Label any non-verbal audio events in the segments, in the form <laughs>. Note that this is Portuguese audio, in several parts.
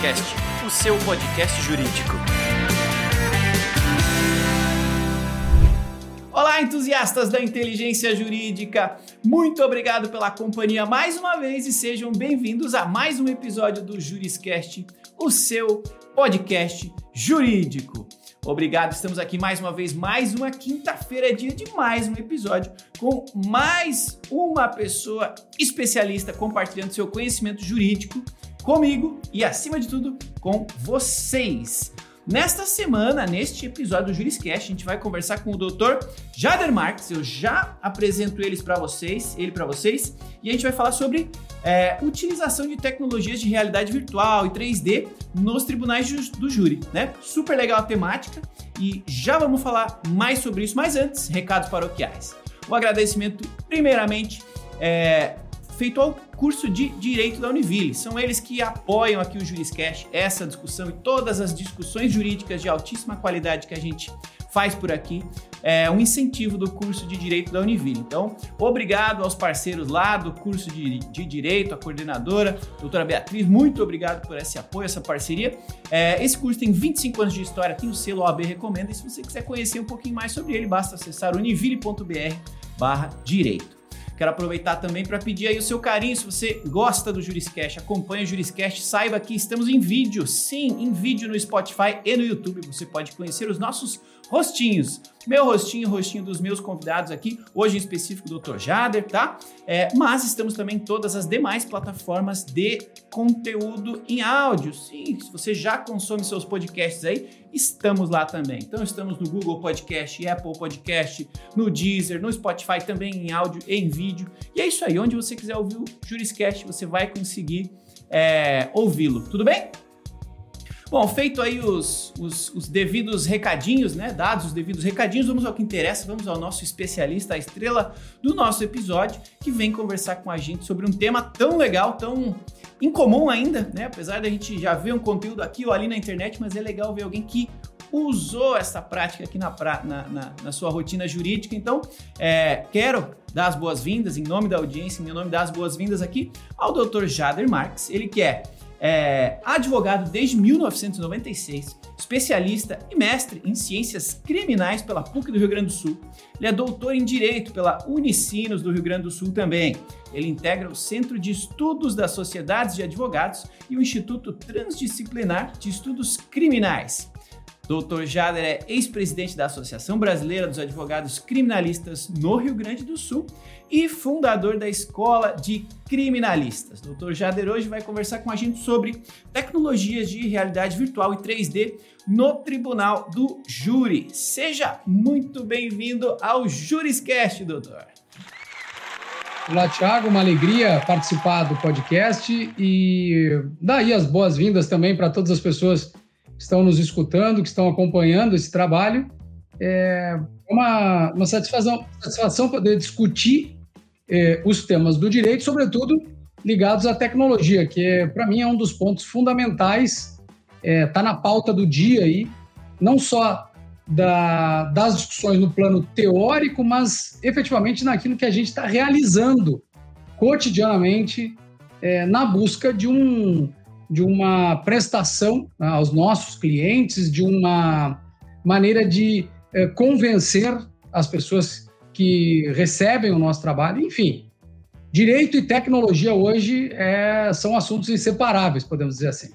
Juriscast, o seu podcast jurídico. Olá, entusiastas da inteligência jurídica! Muito obrigado pela companhia mais uma vez e sejam bem-vindos a mais um episódio do Juriscast, o seu podcast jurídico. Obrigado, estamos aqui mais uma vez, mais uma quinta-feira, é dia de mais um episódio com mais uma pessoa especialista compartilhando seu conhecimento jurídico comigo e, acima de tudo, com vocês. Nesta semana, neste episódio do Juriscast, a gente vai conversar com o Dr. Jader Marques. Eu já apresento eles para vocês, ele para vocês, e a gente vai falar sobre é, utilização de tecnologias de realidade virtual e 3D nos tribunais do júri, né? Super legal a temática e já vamos falar mais sobre isso. Mas antes, recados paroquiais. Um agradecimento, primeiramente, é, feito ao curso de Direito da Univille. São eles que apoiam aqui o Juriscast, essa discussão e todas as discussões jurídicas de altíssima qualidade que a gente faz por aqui. É um incentivo do curso de Direito da Univille. Então, obrigado aos parceiros lá do curso de, de Direito, a coordenadora, doutora Beatriz, muito obrigado por esse apoio, essa parceria. É, esse curso tem 25 anos de história, tem o selo OAB Recomenda, e se você quiser conhecer um pouquinho mais sobre ele, basta acessar univille.br barra direito. Quero aproveitar também para pedir aí o seu carinho. Se você gosta do Juriscast, acompanha o Juriscast, saiba que estamos em vídeo. Sim, em vídeo no Spotify e no YouTube. Você pode conhecer os nossos rostinhos. Meu rostinho, rostinho dos meus convidados aqui, hoje em específico o Dr. Jader, tá? É, mas estamos também em todas as demais plataformas de conteúdo em áudio. Sim, se você já consome seus podcasts aí, estamos lá também. Então estamos no Google Podcast, Apple Podcast, no Deezer, no Spotify também em áudio e em vídeo. E é isso aí, onde você quiser ouvir o Juriscast, você vai conseguir é, ouvi-lo. Tudo bem? Bom, feito aí os, os, os, devidos recadinhos, né? Dados os devidos recadinhos, vamos ao que interessa, vamos ao nosso especialista, a estrela do nosso episódio, que vem conversar com a gente sobre um tema tão legal, tão incomum ainda, né? Apesar da gente já ver um conteúdo aqui ou ali na internet, mas é legal ver alguém que usou essa prática aqui na, na, na, na sua rotina jurídica. Então, é, quero dar as boas-vindas, em nome da audiência, em nome das boas-vindas aqui, ao Dr. Jader Marques, ele que é é advogado desde 1996, especialista e mestre em ciências criminais pela PUC do Rio Grande do Sul. Ele é doutor em Direito pela Unicinos do Rio Grande do Sul também. Ele integra o Centro de Estudos das Sociedades de Advogados e o Instituto Transdisciplinar de Estudos Criminais. Dr. Jader é ex-presidente da Associação Brasileira dos Advogados Criminalistas no Rio Grande do Sul e fundador da Escola de Criminalistas. Dr. Jader hoje vai conversar com a gente sobre tecnologias de realidade virtual e 3D no Tribunal do Júri. Seja muito bem-vindo ao Juriscast, doutor. Olá, Thiago, uma alegria participar do podcast e daí as boas-vindas também para todas as pessoas estão nos escutando, que estão acompanhando esse trabalho. É uma, uma satisfação, satisfação poder discutir é, os temas do direito, sobretudo ligados à tecnologia, que é, para mim é um dos pontos fundamentais, está é, tá na pauta do dia aí, não só da, das discussões no plano teórico, mas efetivamente naquilo que a gente está realizando cotidianamente é, na busca de um de uma prestação né, aos nossos clientes, de uma maneira de é, convencer as pessoas que recebem o nosso trabalho, enfim. Direito e tecnologia hoje é, são assuntos inseparáveis, podemos dizer assim.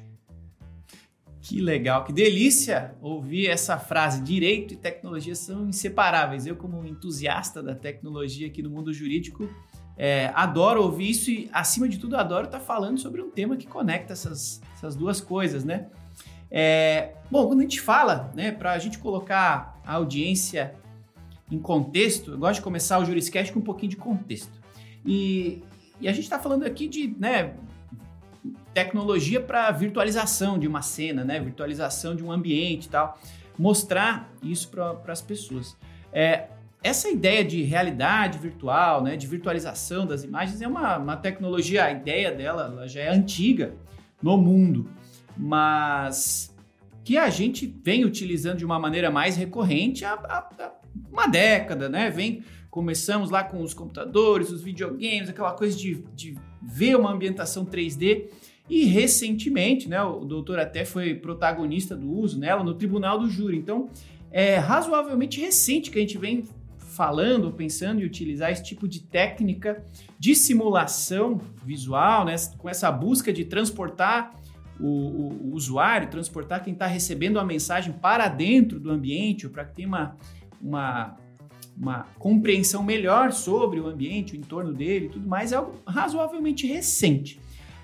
Que legal, que delícia ouvir essa frase. Direito e tecnologia são inseparáveis. Eu, como entusiasta da tecnologia aqui no mundo jurídico, é, adoro ouvir isso e, acima de tudo, adoro estar falando sobre um tema que conecta essas, essas duas coisas, né? É, bom, quando a gente fala, né, para a gente colocar a audiência em contexto, eu gosto de começar o Juriscast com um pouquinho de contexto. E, e a gente está falando aqui de né, tecnologia para virtualização de uma cena, né, virtualização de um ambiente e tal, mostrar isso para as pessoas. É, essa ideia de realidade virtual, né, de virtualização das imagens é uma, uma tecnologia, a ideia dela já é antiga no mundo, mas que a gente vem utilizando de uma maneira mais recorrente há, há, há uma década, né? Vem, começamos lá com os computadores, os videogames, aquela coisa de, de ver uma ambientação 3D E recentemente, né, o doutor até foi protagonista do uso nela no tribunal do júri. Então, é razoavelmente recente que a gente vem falando, pensando em utilizar esse tipo de técnica de simulação visual, né, com essa busca de transportar o, o, o usuário, transportar quem está recebendo a mensagem para dentro do ambiente, para que tenha uma, uma, uma compreensão melhor sobre o ambiente, o entorno dele e tudo mais, é algo razoavelmente recente.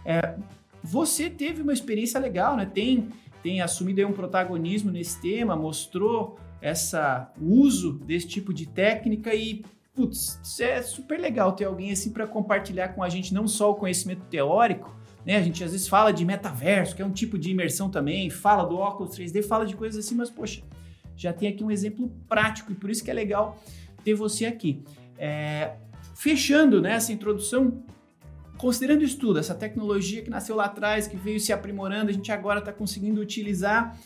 É, você teve uma experiência legal, né? Tem, tem assumido um protagonismo nesse tema, mostrou essa uso desse tipo de técnica e putz, é super legal ter alguém assim para compartilhar com a gente não só o conhecimento teórico, né? A gente às vezes fala de metaverso, que é um tipo de imersão também, fala do óculos 3D, fala de coisas assim, mas poxa, já tem aqui um exemplo prático e por isso que é legal ter você aqui. É, fechando né, essa introdução, considerando isso tudo, essa tecnologia que nasceu lá atrás, que veio se aprimorando, a gente agora está conseguindo utilizar,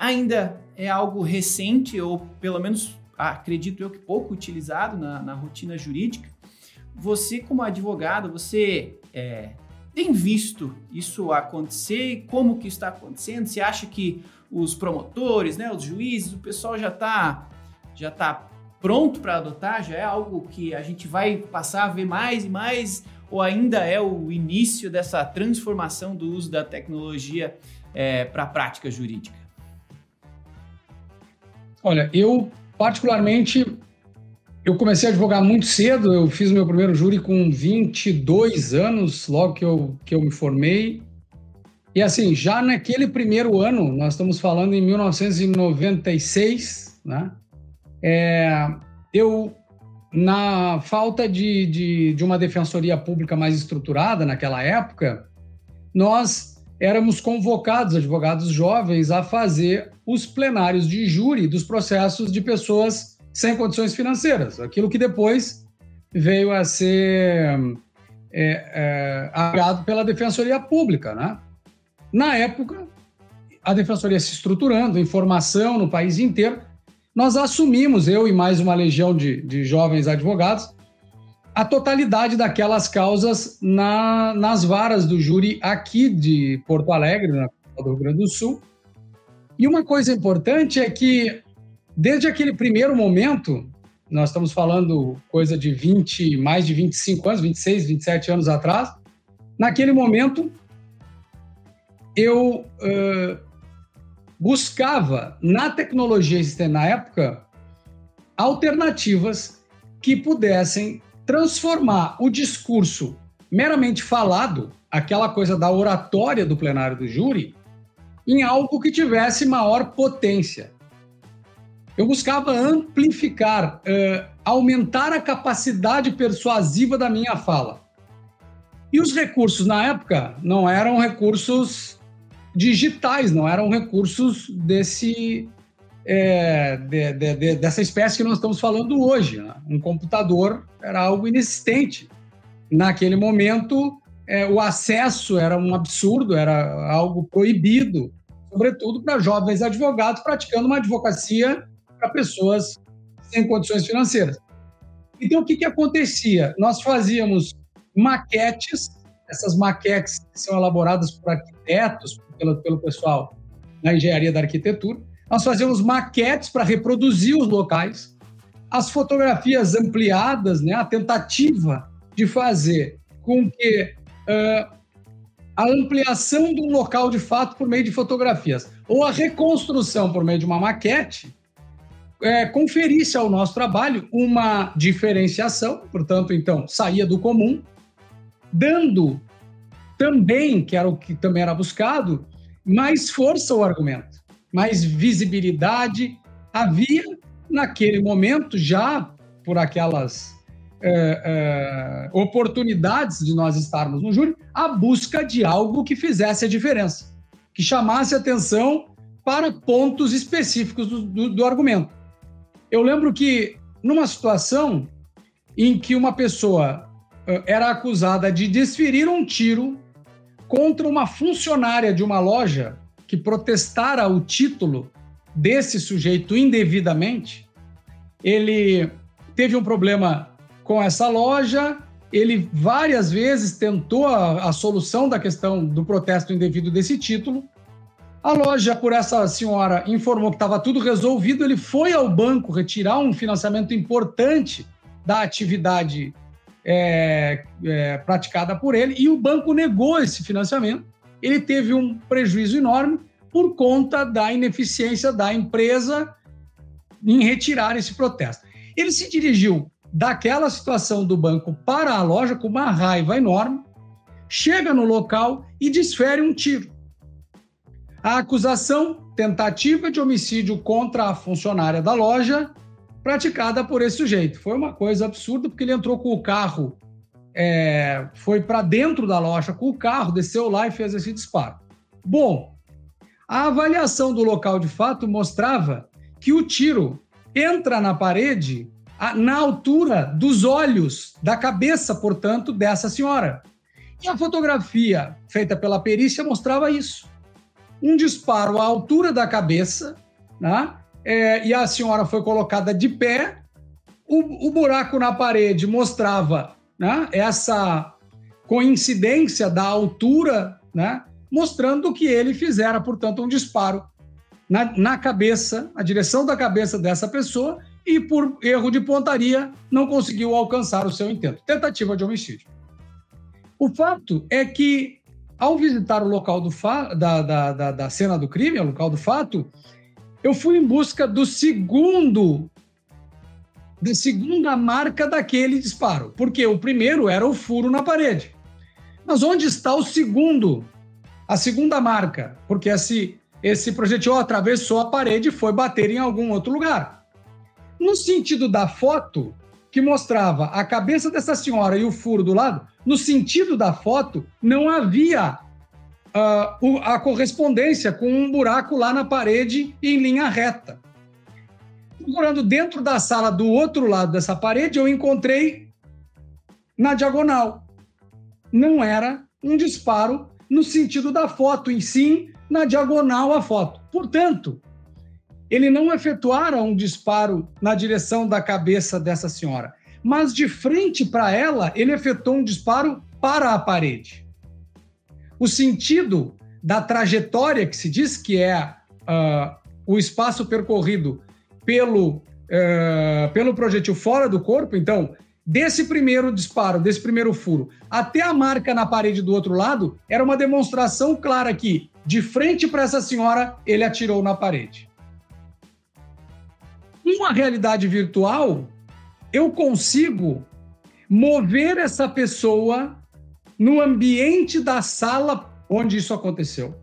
ainda é algo recente, ou pelo menos acredito eu que pouco utilizado na, na rotina jurídica. Você, como advogado, você é, tem visto isso acontecer? Como que está acontecendo? Você acha que os promotores, né, os juízes, o pessoal já está já tá pronto para adotar? Já é algo que a gente vai passar a ver mais e mais? Ou ainda é o início dessa transformação do uso da tecnologia é, para a prática jurídica? Olha, eu particularmente eu comecei a advogar muito cedo, eu fiz meu primeiro júri com 22 anos, logo que eu, que eu me formei. E assim, já naquele primeiro ano, nós estamos falando em 1996, né? É, eu, na falta de, de, de uma defensoria pública mais estruturada naquela época, nós éramos convocados, advogados jovens, a fazer os plenários de júri dos processos de pessoas sem condições financeiras, aquilo que depois veio a ser é, é, pela Defensoria Pública. Né? Na época, a Defensoria se estruturando, informação no país inteiro, nós assumimos, eu e mais uma legião de, de jovens advogados, a totalidade daquelas causas na, nas varas do júri aqui de Porto Alegre, na do Rio Grande do Sul. E uma coisa importante é que Desde aquele primeiro momento, nós estamos falando coisa de 20, mais de 25 anos, 26, 27 anos atrás, naquele momento eu uh, buscava na tecnologia existente na época alternativas que pudessem transformar o discurso meramente falado, aquela coisa da oratória do plenário do júri, em algo que tivesse maior potência. Eu buscava amplificar, uh, aumentar a capacidade persuasiva da minha fala. E os recursos na época não eram recursos digitais, não eram recursos desse é, de, de, de, dessa espécie que nós estamos falando hoje. Né? Um computador era algo inexistente. Naquele momento, é, o acesso era um absurdo, era algo proibido, sobretudo para jovens advogados praticando uma advocacia para pessoas sem condições financeiras. Então, o que, que acontecia? Nós fazíamos maquetes, essas maquetes são elaboradas por arquitetos, pelo, pelo pessoal na engenharia da arquitetura. Nós fazíamos maquetes para reproduzir os locais, as fotografias ampliadas, né, a tentativa de fazer com que uh, a ampliação do local de fato por meio de fotografias ou a reconstrução por meio de uma maquete é, conferisse ao nosso trabalho uma diferenciação, portanto, então, saía do comum, dando também, que era o que também era buscado, mais força ao argumento, mais visibilidade. Havia, naquele momento, já por aquelas é, é, oportunidades de nós estarmos no júri, a busca de algo que fizesse a diferença, que chamasse atenção para pontos específicos do, do, do argumento. Eu lembro que numa situação em que uma pessoa era acusada de desferir um tiro contra uma funcionária de uma loja que protestara o título desse sujeito indevidamente, ele teve um problema com essa loja, ele várias vezes tentou a, a solução da questão do protesto indevido desse título. A loja, por essa senhora, informou que estava tudo resolvido. Ele foi ao banco retirar um financiamento importante da atividade é, é, praticada por ele e o banco negou esse financiamento. Ele teve um prejuízo enorme por conta da ineficiência da empresa em retirar esse protesto. Ele se dirigiu daquela situação do banco para a loja com uma raiva enorme, chega no local e desfere um tiro. A acusação, tentativa de homicídio contra a funcionária da loja, praticada por esse sujeito. Foi uma coisa absurda, porque ele entrou com o carro, é, foi para dentro da loja com o carro, desceu lá e fez esse disparo. Bom, a avaliação do local de fato mostrava que o tiro entra na parede na altura dos olhos, da cabeça, portanto, dessa senhora. E a fotografia feita pela perícia mostrava isso. Um disparo à altura da cabeça, né? É, e a senhora foi colocada de pé. O, o buraco na parede mostrava né, essa coincidência da altura, né, mostrando que ele fizera, portanto, um disparo na, na cabeça, na direção da cabeça dessa pessoa, e por erro de pontaria não conseguiu alcançar o seu intento. Tentativa de homicídio. O fato é que, ao visitar o local da, da, da, da cena do crime, o local do fato, eu fui em busca do segundo da segunda marca daquele disparo, porque o primeiro era o furo na parede. Mas onde está o segundo? A segunda marca, porque esse, esse projetil atravessou a parede e foi bater em algum outro lugar. No sentido da foto, que mostrava a cabeça dessa senhora e o furo do lado, no sentido da foto, não havia uh, a correspondência com um buraco lá na parede em linha reta. Procurando dentro da sala do outro lado dessa parede, eu encontrei na diagonal. Não era um disparo no sentido da foto, em sim na diagonal a foto. Portanto, ele não efetuara um disparo na direção da cabeça dessa senhora, mas de frente para ela, ele efetuou um disparo para a parede. O sentido da trajetória que se diz que é uh, o espaço percorrido pelo, uh, pelo projetil fora do corpo, então, desse primeiro disparo, desse primeiro furo, até a marca na parede do outro lado, era uma demonstração clara que, de frente para essa senhora, ele atirou na parede. Com a realidade virtual, eu consigo mover essa pessoa no ambiente da sala onde isso aconteceu,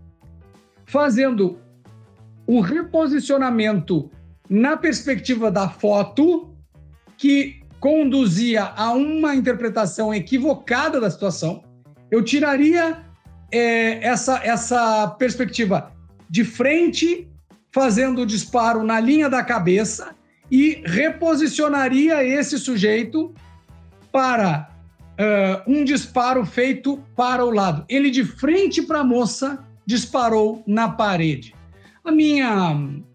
fazendo o reposicionamento na perspectiva da foto, que conduzia a uma interpretação equivocada da situação. Eu tiraria é, essa, essa perspectiva de frente, fazendo o disparo na linha da cabeça, e reposicionaria esse sujeito para uh, um disparo feito para o lado. Ele, de frente para a moça, disparou na parede. A minha.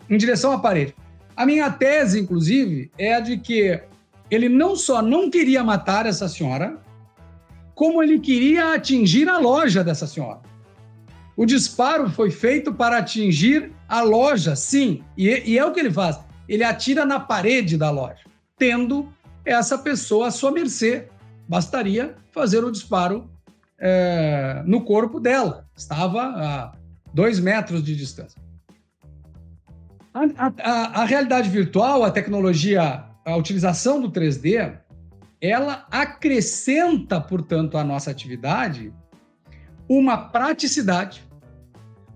em direção à parede. A minha tese, inclusive, é a de que ele não só não queria matar essa senhora, como ele queria atingir a loja dessa senhora. O disparo foi feito para atingir a loja, sim, e, e é o que ele faz ele atira na parede da loja, tendo essa pessoa à sua mercê. Bastaria fazer o disparo é, no corpo dela. Estava a dois metros de distância. A, a, a, realidade virtual, a tecnologia, a utilização do 3D, ela acrescenta, portanto, à nossa atividade uma praticidade,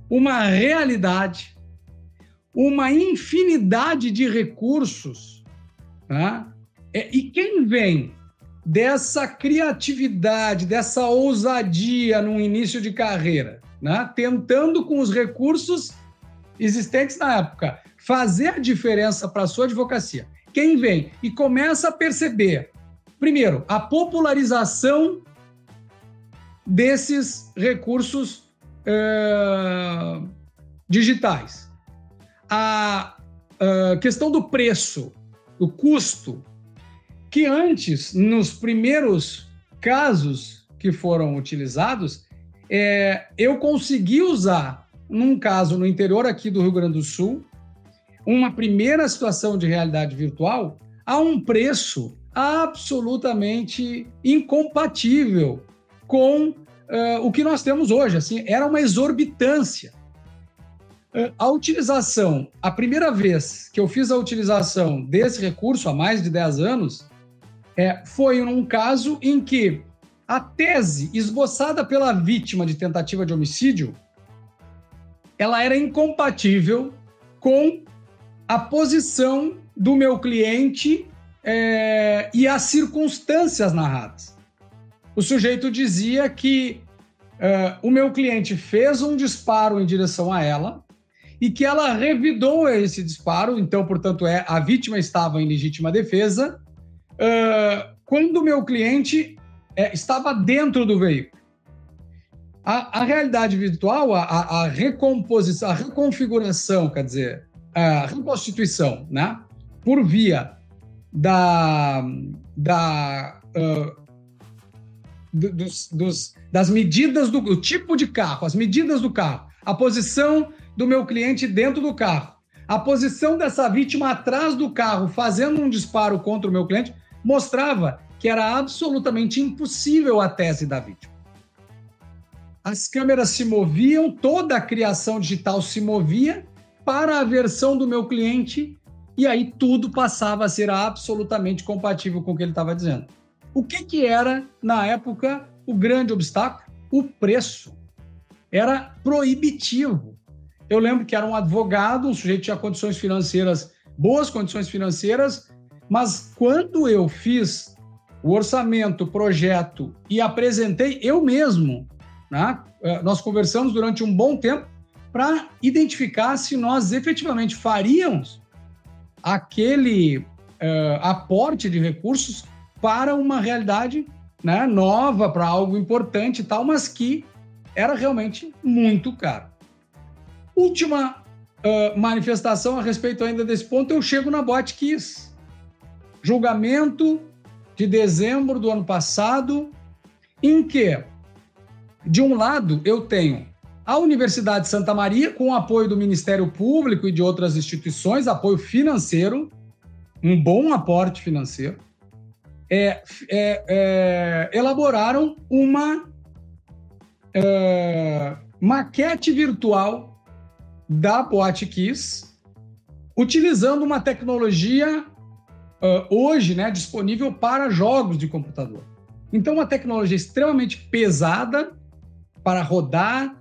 uma realidade, uma infinidade de recursos. Tá? É, e quem vem dessa criatividade, dessa ousadia no início de carreira, né? tentando com os recursos existentes na época fazer a diferença para a sua advocacia. Quem vem e começa a perceber, primeiro, a popularização desses recursos uh, digitais a, a questão do preço, do custo, que antes, nos primeiros casos que foram utilizados, é, eu consegui usar, num caso no interior aqui do Rio Grande do Sul, uma primeira situação de realidade virtual a um preço absolutamente incompatível com uh, o que nós temos hoje. Assim, era uma exorbitância. Uh, a utilização, a primeira vez que eu fiz a utilização desse recurso há mais de 10 anos, é, foi num caso em que a tese esboçada pela vítima de tentativa de homicídio ela era incompatível com a posição do meu cliente é, e as circunstâncias narradas. O sujeito dizia que é, o meu cliente fez um disparo em direção a ela e que ela revidou esse disparo, então, portanto, é a vítima estava em legítima defesa, é, quando o meu cliente estava dentro do veículo. A, a realidade virtual, a, a, recomposição, a reconfiguração, quer dizer, a reconstituição, né, por via da, da uh, dos, dos, das medidas do, do tipo de carro, as medidas do carro, a posição do meu cliente dentro do carro, a posição dessa vítima atrás do carro fazendo um disparo contra o meu cliente, mostrava que era absolutamente impossível a tese da vítima. As câmeras se moviam, toda a criação digital se movia para a versão do meu cliente e aí tudo passava a ser absolutamente compatível com o que ele estava dizendo. O que, que era, na época, o grande obstáculo? O preço. Era proibitivo. Eu lembro que era um advogado, um sujeito que tinha condições financeiras, boas condições financeiras, mas quando eu fiz o orçamento, o projeto e apresentei eu mesmo, né? Eh, nós conversamos durante um bom tempo para identificar se nós efetivamente faríamos aquele uh, aporte de recursos para uma realidade né, nova, para algo importante e tal, mas que era realmente muito caro. Última uh, manifestação a respeito ainda desse ponto, eu chego na Botkiss. Julgamento de dezembro do ano passado, em que, de um lado, eu tenho a Universidade de Santa Maria, com o apoio do Ministério Público e de outras instituições, apoio financeiro, um bom aporte financeiro, é, é, é, elaboraram uma é, maquete virtual da Boate Kiss, utilizando uma tecnologia uh, hoje né, disponível para jogos de computador. Então, uma tecnologia extremamente pesada para rodar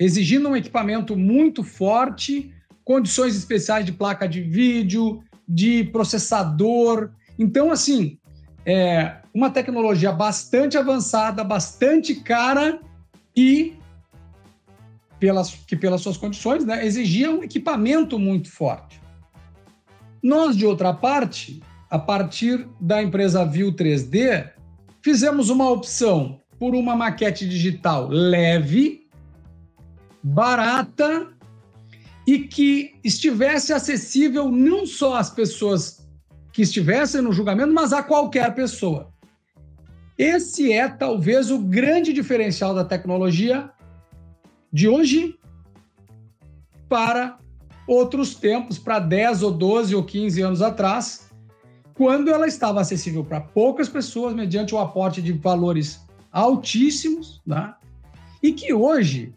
exigindo um equipamento muito forte, condições especiais de placa de vídeo, de processador. Então, assim, é uma tecnologia bastante avançada, bastante cara e pelas, que pelas suas condições né, exigia um equipamento muito forte. Nós, de outra parte, a partir da empresa View 3D, fizemos uma opção por uma maquete digital leve, barata e que estivesse acessível não só às pessoas que estivessem no julgamento, mas a qualquer pessoa. Esse é talvez o grande diferencial da tecnologia de hoje para outros tempos, para 10 ou 12 ou 15 anos atrás, quando ela estava acessível para poucas pessoas mediante o aporte de valores altíssimos, né? e que hoje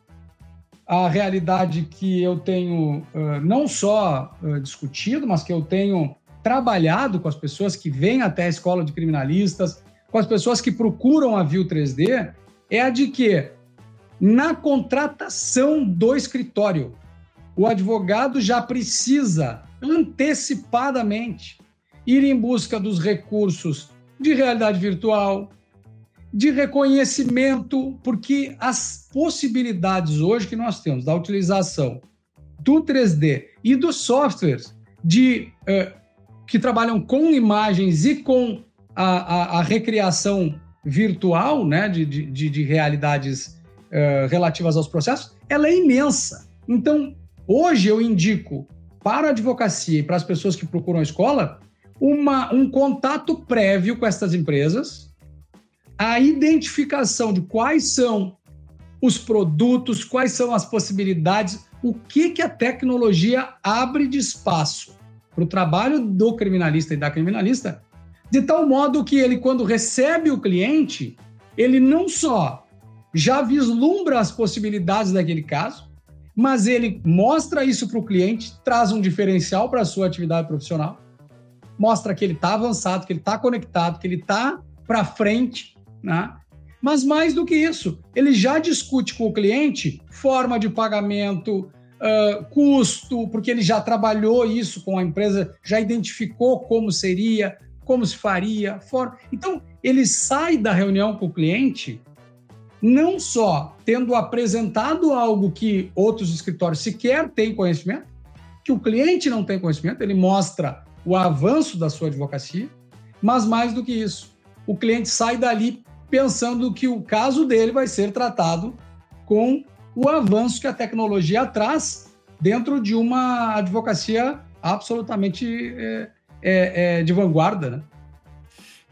a realidade que eu tenho uh, não só uh, discutido, mas que eu tenho trabalhado com as pessoas que vêm até a escola de criminalistas, com as pessoas que procuram a View 3D, é a de que na contratação do escritório, o advogado já precisa antecipadamente ir em busca dos recursos de realidade virtual, de reconhecimento, porque as possibilidades hoje que nós temos da utilização do 3D e dos softwares de, uh, que trabalham com imagens e com a, a, a recriação virtual né, de, de, de realidades uh, relativas aos processos, ela é imensa. Então, hoje eu indico para a advocacia e para as pessoas que procuram a escola uma, um contato prévio com essas empresas, a identificação de quais são os produtos, quais são as possibilidades, o que, que a tecnologia abre de espaço para o trabalho do criminalista e da criminalista, de tal modo que ele, quando recebe o cliente, ele não só já vislumbra as possibilidades daquele caso, mas ele mostra isso para o cliente, traz um diferencial para a sua atividade profissional, mostra que ele está avançado, que ele está conectado, que ele está para frente, né? Mas mais do que isso, ele já discute com o cliente forma de pagamento, uh, custo, porque ele já trabalhou isso com a empresa, já identificou como seria, como se faria. Então, ele sai da reunião com o cliente não só tendo apresentado algo que outros escritórios sequer têm conhecimento, que o cliente não tem conhecimento, ele mostra o avanço da sua advocacia, mas mais do que isso, o cliente sai dali pensando que o caso dele vai ser tratado com o avanço que a tecnologia traz dentro de uma advocacia absolutamente é, é, é, de vanguarda, né?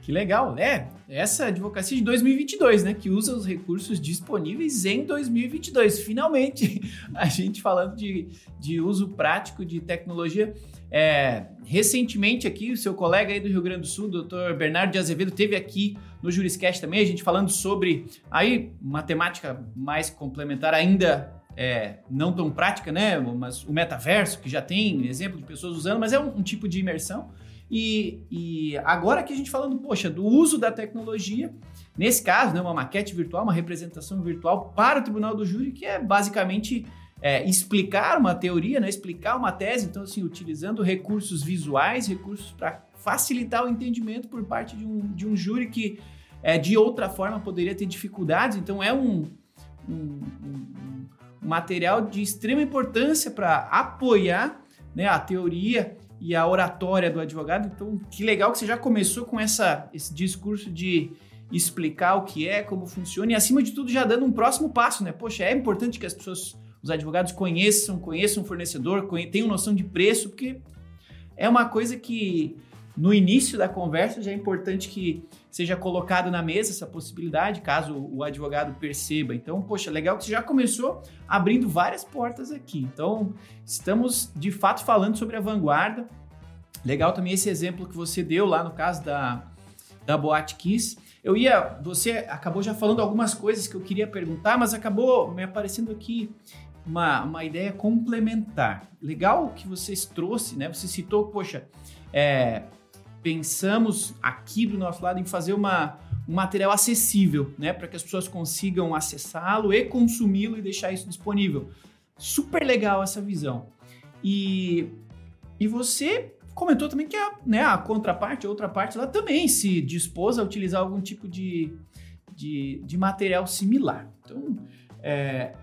Que legal, é essa advocacia de 2022, né, que usa os recursos disponíveis em 2022. Finalmente, <laughs> a gente falando de, de uso prático de tecnologia. É, recentemente aqui, o seu colega aí do Rio Grande do Sul, doutor Bernardo de Azevedo, teve aqui no Juriscast também, a gente falando sobre aí matemática mais complementar ainda é, não tão prática, né? Mas o metaverso, que já tem exemplo de pessoas usando, mas é um, um tipo de imersão. E, e, agora que a gente falando, poxa, do uso da tecnologia, nesse caso, né, uma maquete virtual, uma representação virtual para o tribunal do júri, que é basicamente é, explicar uma teoria, né, explicar uma tese, então assim, utilizando recursos visuais, recursos para facilitar o entendimento por parte de um, de um júri que é, de outra forma poderia ter dificuldades, então é um, um, um material de extrema importância para apoiar né, a teoria e a oratória do advogado. Então, que legal que você já começou com essa, esse discurso de explicar o que é, como funciona e, acima de tudo, já dando um próximo passo, né? Poxa, é importante que as pessoas, os advogados conheçam, conheçam o fornecedor, tenham noção de preço, porque é uma coisa que no início da conversa já é importante que seja colocado na mesa essa possibilidade, caso o advogado perceba. Então, poxa, legal que você já começou abrindo várias portas aqui. Então, estamos de fato falando sobre a vanguarda. Legal também esse exemplo que você deu lá no caso da, da Boate Kiss. Eu ia, você acabou já falando algumas coisas que eu queria perguntar, mas acabou me aparecendo aqui uma, uma ideia complementar. Legal que vocês trouxe, né? Você citou, poxa, é, pensamos aqui do nosso lado em fazer uma, um material acessível, né, para que as pessoas consigam acessá-lo e consumi-lo e deixar isso disponível. Super legal essa visão. E, e você comentou também que a, né, a contraparte, a outra parte, ela também se dispôs a utilizar algum tipo de, de, de material similar. Então, é,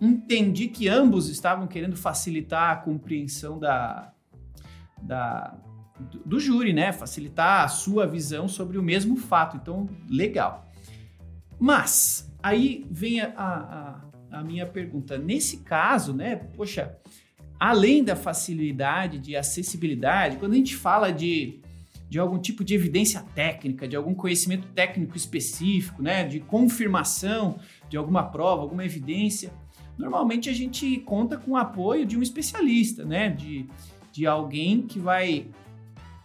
entendi que ambos estavam querendo facilitar a compreensão da, da, do, do júri, né? Facilitar a sua visão sobre o mesmo fato. Então, legal. Mas, aí vem a, a, a minha pergunta. Nesse caso, né? Poxa, além da facilidade de acessibilidade, quando a gente fala de, de algum tipo de evidência técnica, de algum conhecimento técnico específico, né, de confirmação de alguma prova, alguma evidência, normalmente a gente conta com o apoio de um especialista, né, de, de alguém que vai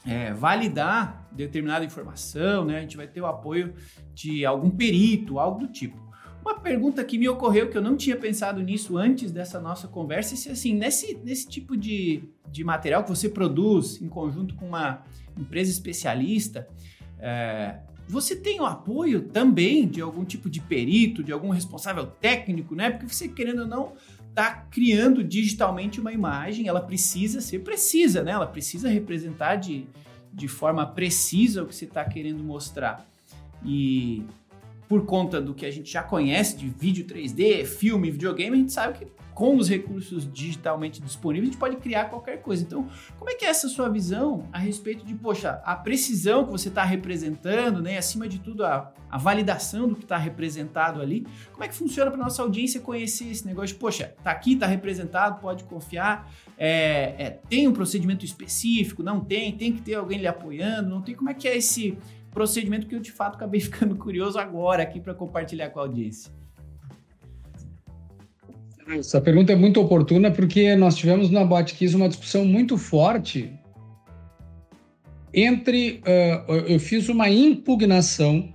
é, validar determinada informação, né? A gente vai ter o apoio de algum perito, algo do tipo. Uma pergunta que me ocorreu, que eu não tinha pensado nisso antes dessa nossa conversa, é se assim, nesse, nesse tipo de, de material que você produz em conjunto com uma empresa especialista, é, você tem o apoio também de algum tipo de perito, de algum responsável técnico, né? Porque você, querendo ou não, está criando digitalmente uma imagem, ela precisa ser precisa, né? Ela precisa representar de, de forma precisa o que você está querendo mostrar. E por conta do que a gente já conhece de vídeo 3D, filme, videogame, a gente sabe que com os recursos digitalmente disponíveis, a gente pode criar qualquer coisa. Então, como é que é essa sua visão a respeito de, poxa, a precisão que você está representando, né? Acima de tudo, a, a validação do que está representado ali. Como é que funciona para nossa audiência conhecer esse negócio de, poxa, tá aqui, tá representado, pode confiar. É, é, tem um procedimento específico, não tem, tem que ter alguém lhe apoiando, não tem. Como é que é esse procedimento que eu de fato acabei <laughs> ficando curioso agora aqui para compartilhar com a audiência. Essa pergunta é muito oportuna porque nós tivemos na Botkiss uma discussão muito forte entre. Uh, eu fiz uma impugnação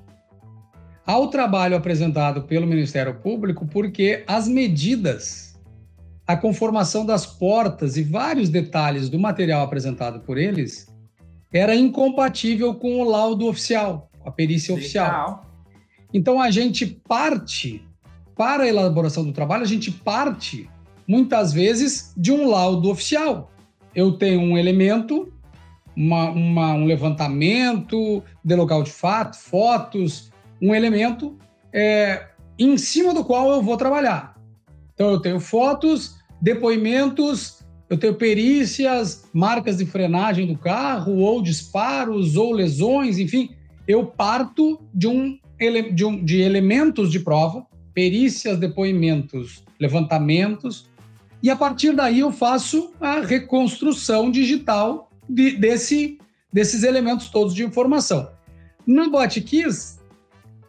ao trabalho apresentado pelo Ministério Público porque as medidas, a conformação das portas e vários detalhes do material apresentado por eles era incompatível com o laudo oficial, a perícia Legal. oficial. Então a gente parte para a elaboração do trabalho, a gente parte muitas vezes de um laudo oficial. Eu tenho um elemento, uma, uma, um levantamento de local de fato, fotos, um elemento é, em cima do qual eu vou trabalhar. Então eu tenho fotos, depoimentos, eu tenho perícias, marcas de frenagem do carro, ou disparos, ou lesões, enfim, eu parto de um, de, um, de elementos de prova perícias, depoimentos, levantamentos, e a partir daí eu faço a reconstrução digital de, desse, desses elementos todos de informação. Na BotKiss,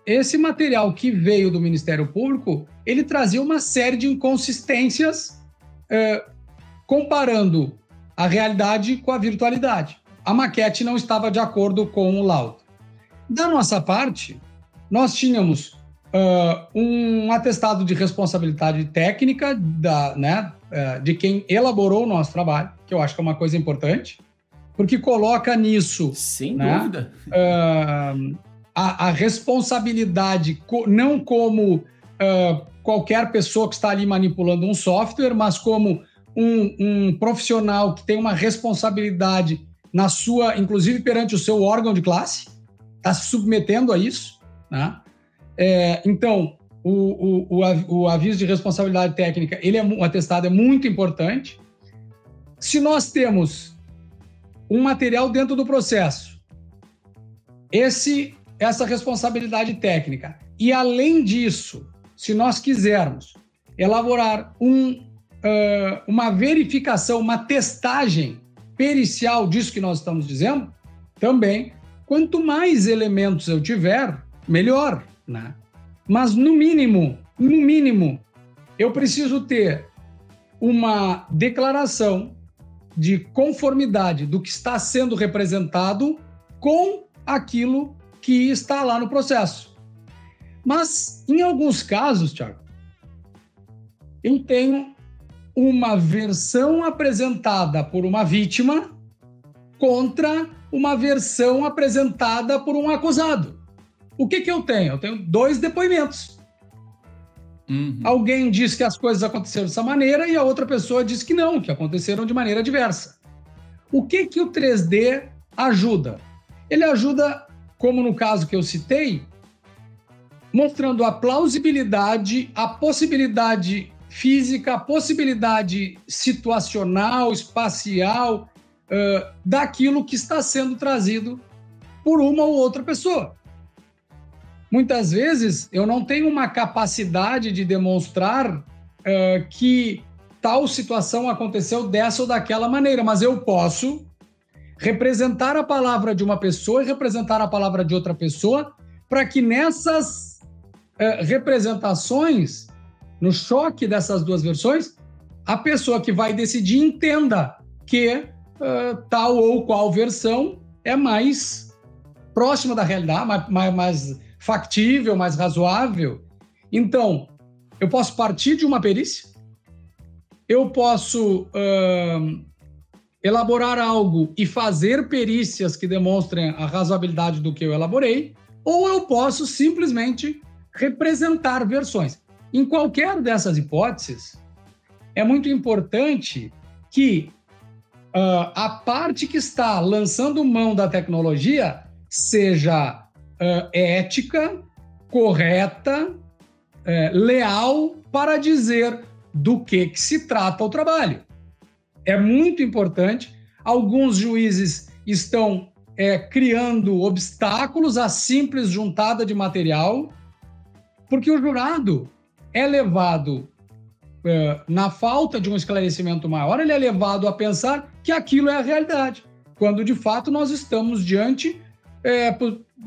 esse material que veio do Ministério Público, ele trazia uma série de inconsistências é, comparando a realidade com a virtualidade. A maquete não estava de acordo com o laudo. Da nossa parte, nós tínhamos uh, um atestado de responsabilidade técnica da, né, uh, de quem elaborou o nosso trabalho, que eu acho que é uma coisa importante, porque coloca nisso. Sem né, dúvida. Uh, a, a, responsabilidade, co não como qualquer pessoa que está ali manipulando um software, mas como um, um profissional que tem uma responsabilidade na sua, inclusive perante o seu órgão de classe, está se submetendo a isso, né? É, então, o, o, o, aviso de responsabilidade técnica, ele é o atestado é muito importante. Se nós temos um material dentro do processo, esse essa responsabilidade técnica e além disso, se nós quisermos elaborar um, uh, uma verificação, uma testagem pericial disso que nós estamos dizendo, também, quanto mais elementos eu tiver, melhor né? Mas no mínimo, no mínimo, eu preciso ter uma declaração de conformidade do que está sendo representado com aquilo que está lá no processo. Mas em alguns casos, Tiago, eu tenho uma versão apresentada por uma vítima contra uma versão apresentada por um acusado. O que, que eu tenho? Eu tenho dois depoimentos. Uhum. Alguém diz que as coisas aconteceram dessa maneira e a outra pessoa diz que não, que aconteceram de maneira diversa. O que, que o 3D ajuda? Ele ajuda, como no caso que eu citei, mostrando a plausibilidade, a possibilidade física, a possibilidade situacional, espacial, uh, daquilo que está sendo trazido por uma ou outra pessoa. Muitas vezes eu não tenho uma capacidade de demonstrar uh, que tal situação aconteceu dessa ou daquela maneira, mas eu posso representar a palavra de uma pessoa e representar a palavra de outra pessoa para que nessas uh, representações, no choque dessas duas versões, a pessoa que vai decidir entenda que uh, tal ou qual versão é mais próxima da realidade, mais, mais, mais factível, mais razoável. Então, eu posso partir de uma perícia, eu posso uh, elaborar algo e fazer perícias que demonstrem a razoabilidade do que eu elaborei, ou eu posso simplesmente representar versões. Em qualquer dessas hipóteses, é muito importante que uh, a parte que está lançando mão da tecnologia seja uh, ética, correta, uh, leal para dizer do que, que se trata o trabalho. É muito importante. Alguns juízes estão é, criando obstáculos à simples juntada de material, porque o jurado é levado, é, na falta de um esclarecimento maior, ele é levado a pensar que aquilo é a realidade, quando de fato nós estamos diante é,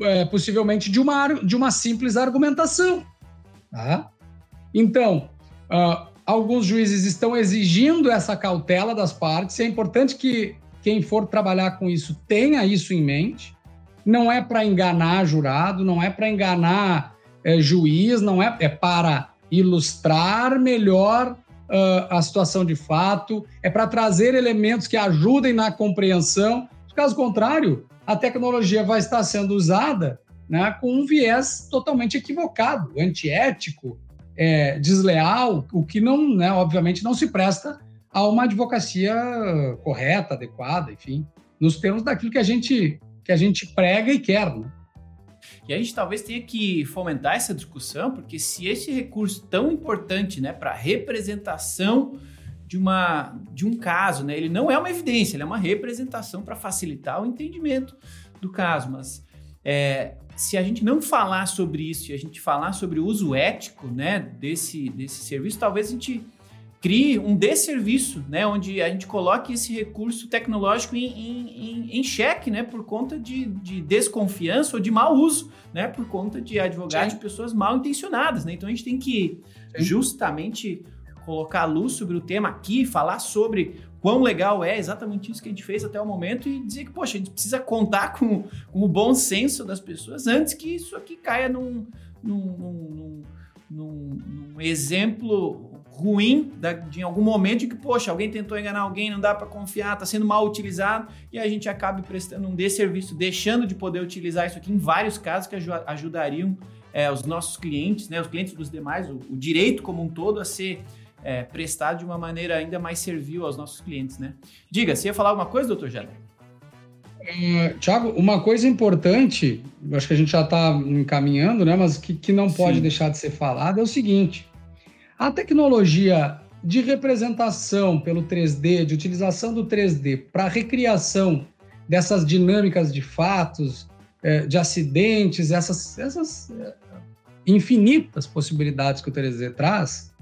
é, possivelmente de uma, de uma simples argumentação. Tá? Então, uh, alguns juízes estão exigindo essa cautela das partes, é importante que quem for trabalhar com isso tenha isso em mente. Não é para enganar jurado, não é para enganar é, juiz, não é, é para ilustrar melhor uh, a situação de fato, é para trazer elementos que ajudem na compreensão. Caso contrário, a tecnologia vai estar sendo usada né, com um viés totalmente equivocado, antiético, é, desleal, o que não, né, obviamente, não se presta a uma advocacia correta, adequada, enfim, nos termos daquilo que a gente que a gente prega e quer. Né? E a gente talvez tenha que fomentar essa discussão, porque se esse recurso tão importante, né, para representação de, uma, de um caso, né, ele não é uma evidência, ele é uma representação para facilitar o entendimento do caso, mas é, se a gente não falar sobre isso e a gente falar sobre o uso ético, né, desse, desse serviço, talvez a gente crie um desserviço, né, onde a gente coloque esse recurso tecnológico em, em, em xeque, né, por conta de, de, desconfiança ou de mau uso, né, por conta de advogados, de pessoas mal intencionadas, né. Então a gente tem que Sim. justamente colocar a luz sobre o tema aqui, falar sobre quão legal é exatamente isso que a gente fez até o momento e dizer que, poxa, a gente precisa contar com, com o bom senso das pessoas antes que isso aqui caia num, num, num, num exemplo ruim da, de algum momento que, poxa, alguém tentou enganar alguém, não dá para confiar, está sendo mal utilizado e a gente acabe prestando um desserviço, deixando de poder utilizar isso aqui em vários casos que ajudariam é, os nossos clientes, né, os clientes dos demais, o, o direito como um todo a ser é, prestado de uma maneira ainda mais servil aos nossos clientes, né? Diga, você ia falar alguma coisa, doutor Jada? Uh, Tiago, uma coisa importante, acho que a gente já está encaminhando, né, mas que, que não pode Sim. deixar de ser falado é o seguinte: a tecnologia de representação pelo 3D, de utilização do 3D para recriação dessas dinâmicas de fatos, é, de acidentes, essas, essas é, infinitas possibilidades que o 3D traz,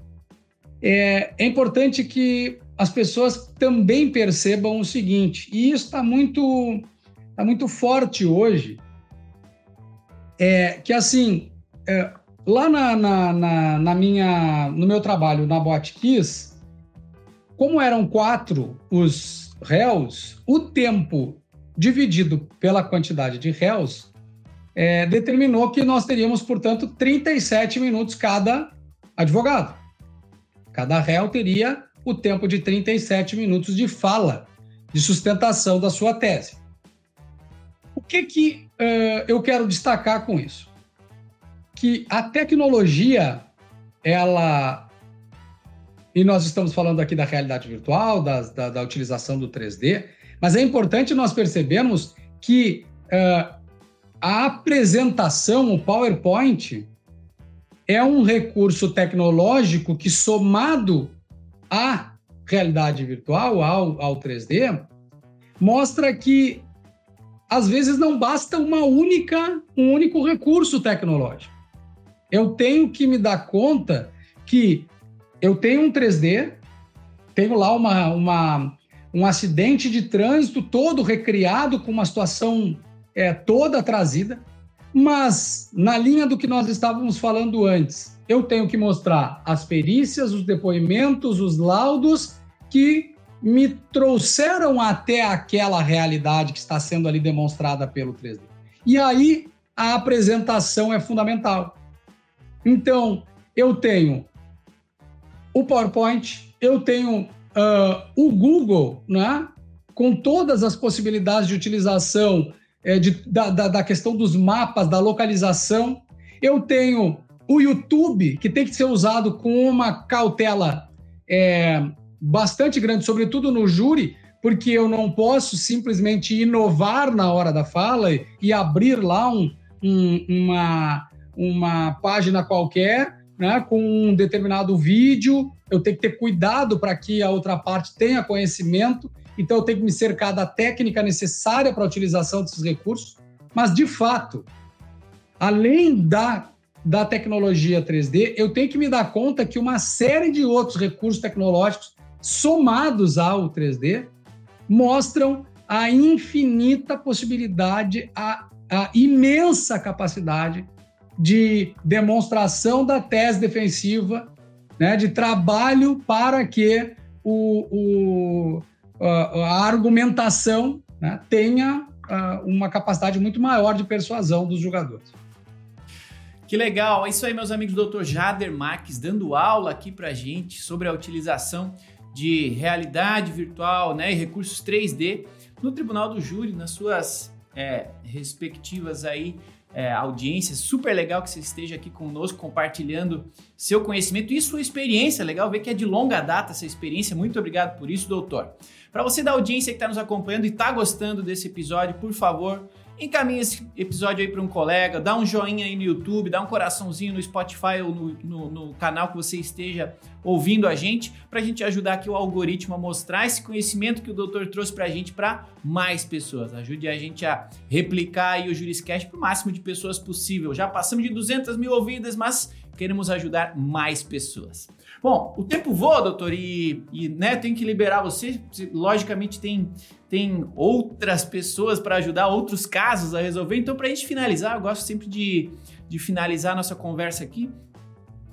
é, é importante que as pessoas também percebam o seguinte, e isso está muito, tá muito forte hoje, é que assim, é, Lá na, na, na, na, minha, no meu trabalho na Botkiss, como eram quatro os réus, o tempo dividido pela quantidade de réus é, determinou que nós teríamos, portanto, 37 minutos cada advogado. Cada réu teria o tempo de 37 minutos de fala, de sustentação da sua tese. O que, que uh, eu quero destacar com isso? Que a tecnologia, ela. E nós estamos falando aqui da realidade virtual, da, da, da utilização do 3D, mas é importante nós percebermos que uh, a apresentação, o PowerPoint, é um recurso tecnológico que, somado à realidade virtual, ao, ao 3D, mostra que às vezes não basta uma única, um único recurso tecnológico eu tenho que me dar conta que eu tenho um 3D, tenho lá uma, uma, um acidente de trânsito todo recriado com uma situação é, toda trazida, mas na linha do que nós estávamos falando antes, eu tenho que mostrar as perícias, os depoimentos, os laudos que me trouxeram até aquela realidade que está sendo ali demonstrada pelo 3D. E aí a apresentação é fundamental. Então, eu tenho o PowerPoint, eu tenho uh, o Google, né? com todas as possibilidades de utilização é, de, da, da, da questão dos mapas, da localização. Eu tenho o YouTube, que tem que ser usado com uma cautela é, bastante grande, sobretudo no júri, porque eu não posso simplesmente inovar na hora da fala e abrir lá um, um, uma, uma página qualquer, né, com um determinado vídeo, eu tenho que ter cuidado para que a outra parte tenha conhecimento, então eu tenho que me cercar da técnica necessária para a utilização desses recursos, mas de fato, além da, da tecnologia 3D, eu tenho que me dar conta que uma série de outros recursos tecnológicos somados ao 3D mostram a infinita possibilidade, a a imensa capacidade de demonstração da tese defensiva, né, de trabalho para que o, o a, argumentação né, tenha uma capacidade muito maior de persuasão dos jogadores. Que legal! É isso aí, meus amigos Dr. Jader Marques, dando aula aqui para gente sobre a utilização de realidade virtual né, e recursos 3D no Tribunal do Júri, nas suas é, respectivas aí é, audiências. Super legal que você esteja aqui conosco compartilhando seu conhecimento e sua experiência. Legal ver que é de longa data essa experiência. Muito obrigado por isso, doutor. Para você da audiência que está nos acompanhando e está gostando desse episódio, por favor, encaminhe esse episódio aí para um colega, dá um joinha aí no YouTube, dá um coraçãozinho no Spotify ou no, no, no canal que você esteja ouvindo a gente, para a gente ajudar aqui o algoritmo a mostrar esse conhecimento que o doutor trouxe para a gente para mais pessoas. Ajude a gente a replicar aí o Juriscast para o máximo de pessoas possível. Já passamos de 200 mil ouvidas, mas queremos ajudar mais pessoas. Bom, o tempo voa, doutor, e, e né, tem que liberar você. Logicamente, tem, tem outras pessoas para ajudar, outros casos a resolver. Então, para a gente finalizar, eu gosto sempre de, de finalizar a nossa conversa aqui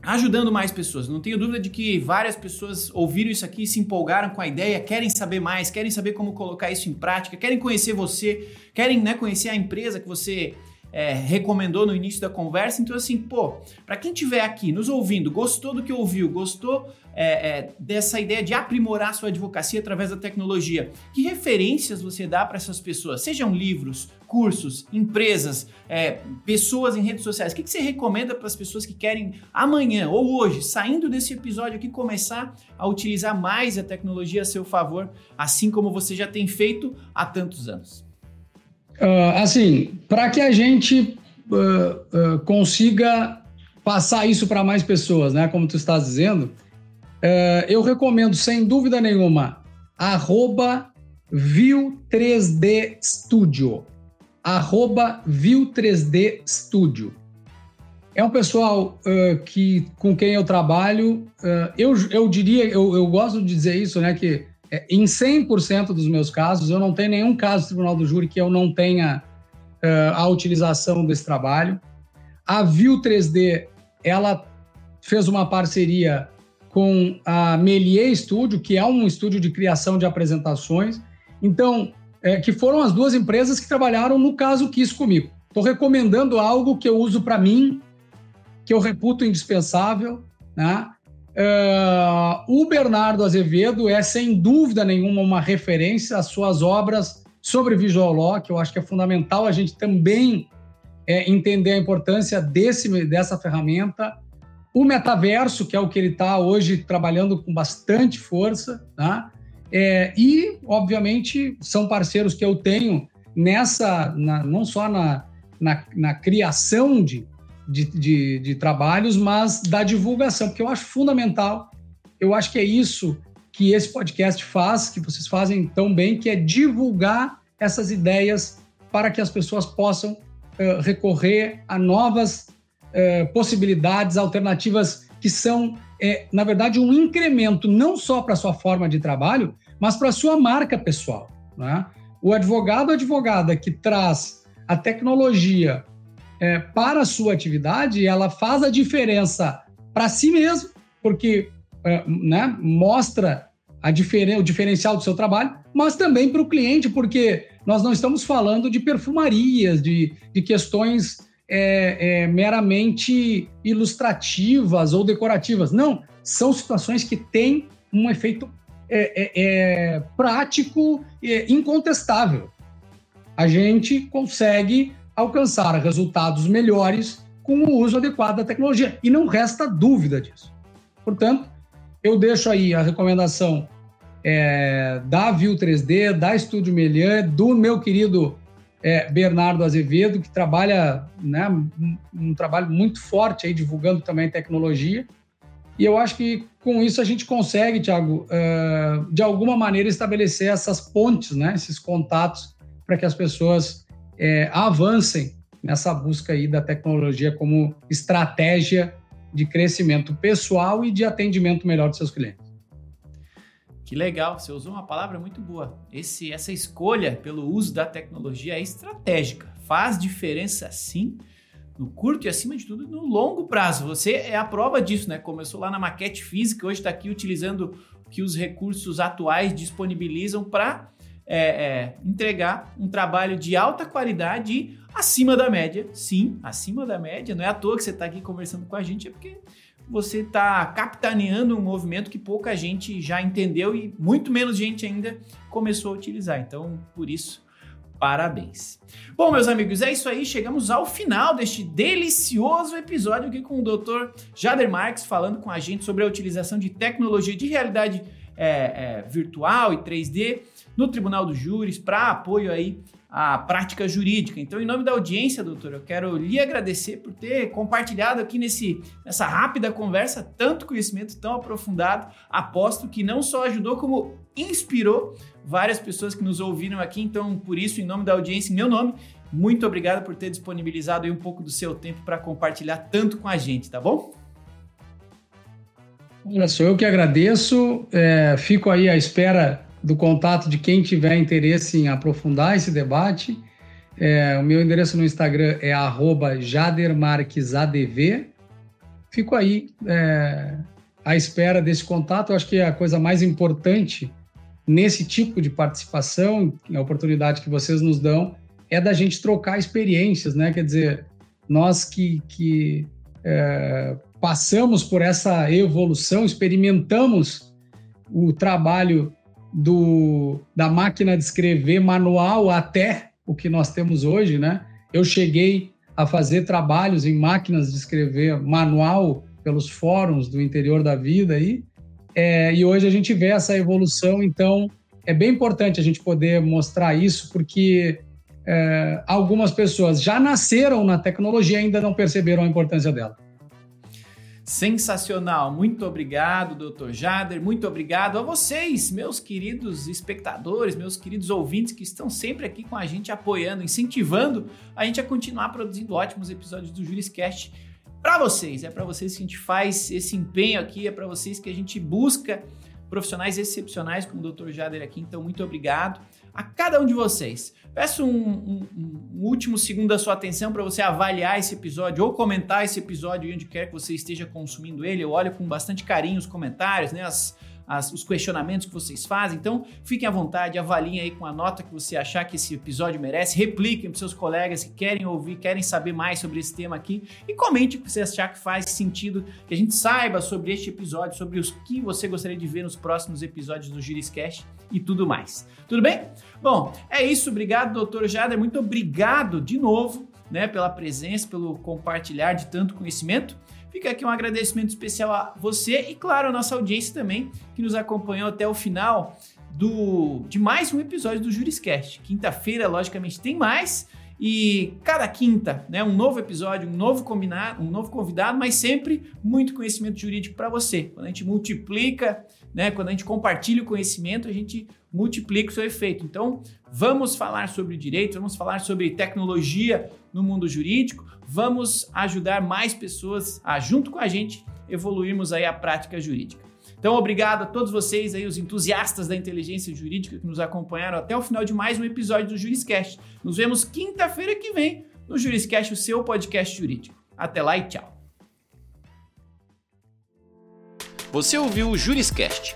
ajudando mais pessoas. Não tenho dúvida de que várias pessoas ouviram isso aqui, se empolgaram com a ideia, querem saber mais, querem saber como colocar isso em prática, querem conhecer você, querem né, conhecer a empresa que você é, recomendou no início da conversa. Então, assim, pô, para quem estiver aqui nos ouvindo, gostou do que ouviu, gostou é, é, dessa ideia de aprimorar sua advocacia através da tecnologia, que referências você dá para essas pessoas? Sejam livros, cursos, empresas, é, pessoas em redes sociais. O que, que você recomenda para as pessoas que querem amanhã ou hoje, saindo desse episódio aqui, começar a utilizar mais a tecnologia a seu favor, assim como você já tem feito há tantos anos? Uh, assim, para que a gente uh, uh, consiga passar isso para mais pessoas, né? Como tu estás dizendo, eu recomendo sem dúvida nenhuma arroba View 3D Studio. Arroba View 3D Studio. É um pessoal que, com quem eu trabalho. eu, eu diria, eu, eu gosto de dizer isso, né? Que é, em 100% dos meus casos, eu não tenho nenhum caso do Tribunal do Júri que eu não tenha uh, a utilização desse trabalho. A View 3D, ela fez uma parceria com a Melier Studio, que é um estúdio de criação de apresentações. Então, é, que foram as duas empresas que trabalharam no caso Kiss comigo. Estou recomendando algo que eu uso para mim, que eu reputo indispensável, né? Uh, o Bernardo Azevedo é, sem dúvida nenhuma, uma referência às suas obras sobre Visual Law, que eu acho que é fundamental a gente também é, entender a importância desse, dessa ferramenta. O metaverso, que é o que ele está hoje trabalhando com bastante força, tá? É, e, obviamente, são parceiros que eu tenho nessa, na, não só na, na, na criação de, de, de, de trabalhos, mas da divulgação, porque eu acho fundamental. Eu acho que é isso que esse podcast faz, que vocês fazem tão bem, que é divulgar essas ideias para que as pessoas possam uh, recorrer a novas uh, possibilidades, alternativas que são, é, na verdade, um incremento não só para a sua forma de trabalho, mas para a sua marca pessoal. Né? O advogado ou advogada que traz a tecnologia é, para a sua atividade, ela faz a diferença para si mesmo, porque é, né, mostra a diferen o diferencial do seu trabalho, mas também para o cliente, porque nós não estamos falando de perfumarias, de, de questões é, é, meramente ilustrativas ou decorativas. Não, são situações que têm um efeito é, é, é prático e incontestável. A gente consegue alcançar resultados melhores com o uso adequado da tecnologia. E não resta dúvida disso. Portanto, eu deixo aí a recomendação é, da View 3D, da Estúdio Melian, do meu querido é, Bernardo Azevedo, que trabalha né, um, um, trabalho muito forte aí divulgando também tecnologia. E eu acho que com isso a gente consegue, Tiago, uh, de alguma maneira estabelecer essas pontes, né, esses contatos, para que as pessoas é, avancem nessa busca aí da tecnologia como estratégia de crescimento pessoal e de atendimento melhor dos seus clientes. Que legal, você usou uma palavra muito boa. Esse, essa escolha pelo uso da tecnologia é estratégica. Faz diferença sim no curto e acima de tudo no longo prazo. Você é a prova disso, né? Começou lá na maquete física, hoje está aqui utilizando o que os recursos atuais disponibilizam para é, é, entregar um trabalho de alta qualidade e acima da média. Sim, acima da média. Não é à toa que você está aqui conversando com a gente, é porque você está capitaneando um movimento que pouca gente já entendeu e muito menos gente ainda começou a utilizar. Então, por isso, parabéns. Bom, meus amigos, é isso aí. Chegamos ao final deste delicioso episódio aqui com o Dr. Jader Marques falando com a gente sobre a utilização de tecnologia de realidade é, é, virtual e 3D no Tribunal dos Júris para apoio aí a prática jurídica. Então, em nome da audiência, doutor, eu quero lhe agradecer por ter compartilhado aqui nesse, nessa rápida conversa tanto conhecimento tão aprofundado. Aposto que não só ajudou, como inspirou várias pessoas que nos ouviram aqui. Então, por isso, em nome da audiência, em meu nome, muito obrigado por ter disponibilizado aí um pouco do seu tempo para compartilhar tanto com a gente, tá bom? Olha, sou eu que agradeço. É, fico aí à espera do contato de quem tiver interesse em aprofundar esse debate. É, o meu endereço no Instagram é jadermarquesadv. Fico aí é, à espera desse contato. Eu acho que é a coisa mais importante nesse tipo de participação, a oportunidade que vocês nos dão, é da gente trocar experiências, né? Quer dizer, nós que, que é, passamos por essa evolução, experimentamos o trabalho do, da máquina de escrever manual até o que nós temos hoje, né? Eu cheguei a fazer trabalhos em máquinas de escrever manual pelos fóruns do interior da vida aí, é, e hoje a gente vê essa evolução, então é bem importante a gente poder mostrar isso, porque é, algumas pessoas já nasceram na tecnologia e ainda não perceberam a importância dela. Sensacional. Muito obrigado, Dr. Jader. Muito obrigado a vocês, meus queridos espectadores, meus queridos ouvintes que estão sempre aqui com a gente apoiando, incentivando a gente a continuar produzindo ótimos episódios do Juriscast para vocês. É para vocês que a gente faz esse empenho aqui, é para vocês que a gente busca profissionais excepcionais como o Dr. Jader aqui. Então, muito obrigado a cada um de vocês. Peço um, um, um último segundo da sua atenção para você avaliar esse episódio ou comentar esse episódio onde quer que você esteja consumindo ele. Eu olho com bastante carinho os comentários, né? As, as, os questionamentos que vocês fazem. Então, fiquem à vontade, avaliem aí com a nota que você achar que esse episódio merece, repliquem para seus colegas que querem ouvir, querem saber mais sobre esse tema aqui e comente o que você achar que faz sentido, que a gente saiba sobre este episódio, sobre os que você gostaria de ver nos próximos episódios do Juriscast e tudo mais. Tudo bem? Bom, é isso. Obrigado, doutor Jader. Muito obrigado de novo né, pela presença, pelo compartilhar de tanto conhecimento. Fica aqui um agradecimento especial a você e, claro, a nossa audiência também, que nos acompanhou até o final do, de mais um episódio do Juriscast. Quinta-feira, logicamente, tem mais. E cada quinta, né, um novo episódio, um novo combinado, um novo convidado, mas sempre muito conhecimento jurídico para você. Quando a gente multiplica, né, quando a gente compartilha o conhecimento, a gente multiplica o seu efeito. Então, vamos falar sobre direito, vamos falar sobre tecnologia no mundo jurídico, vamos ajudar mais pessoas a, junto com a gente, evoluirmos aí a prática jurídica. Então, obrigado a todos vocês aí, os entusiastas da inteligência jurídica que nos acompanharam até o final de mais um episódio do Juriscast. Nos vemos quinta-feira que vem no Juriscast, o seu podcast jurídico. Até lá e tchau. Você ouviu o Juriscast?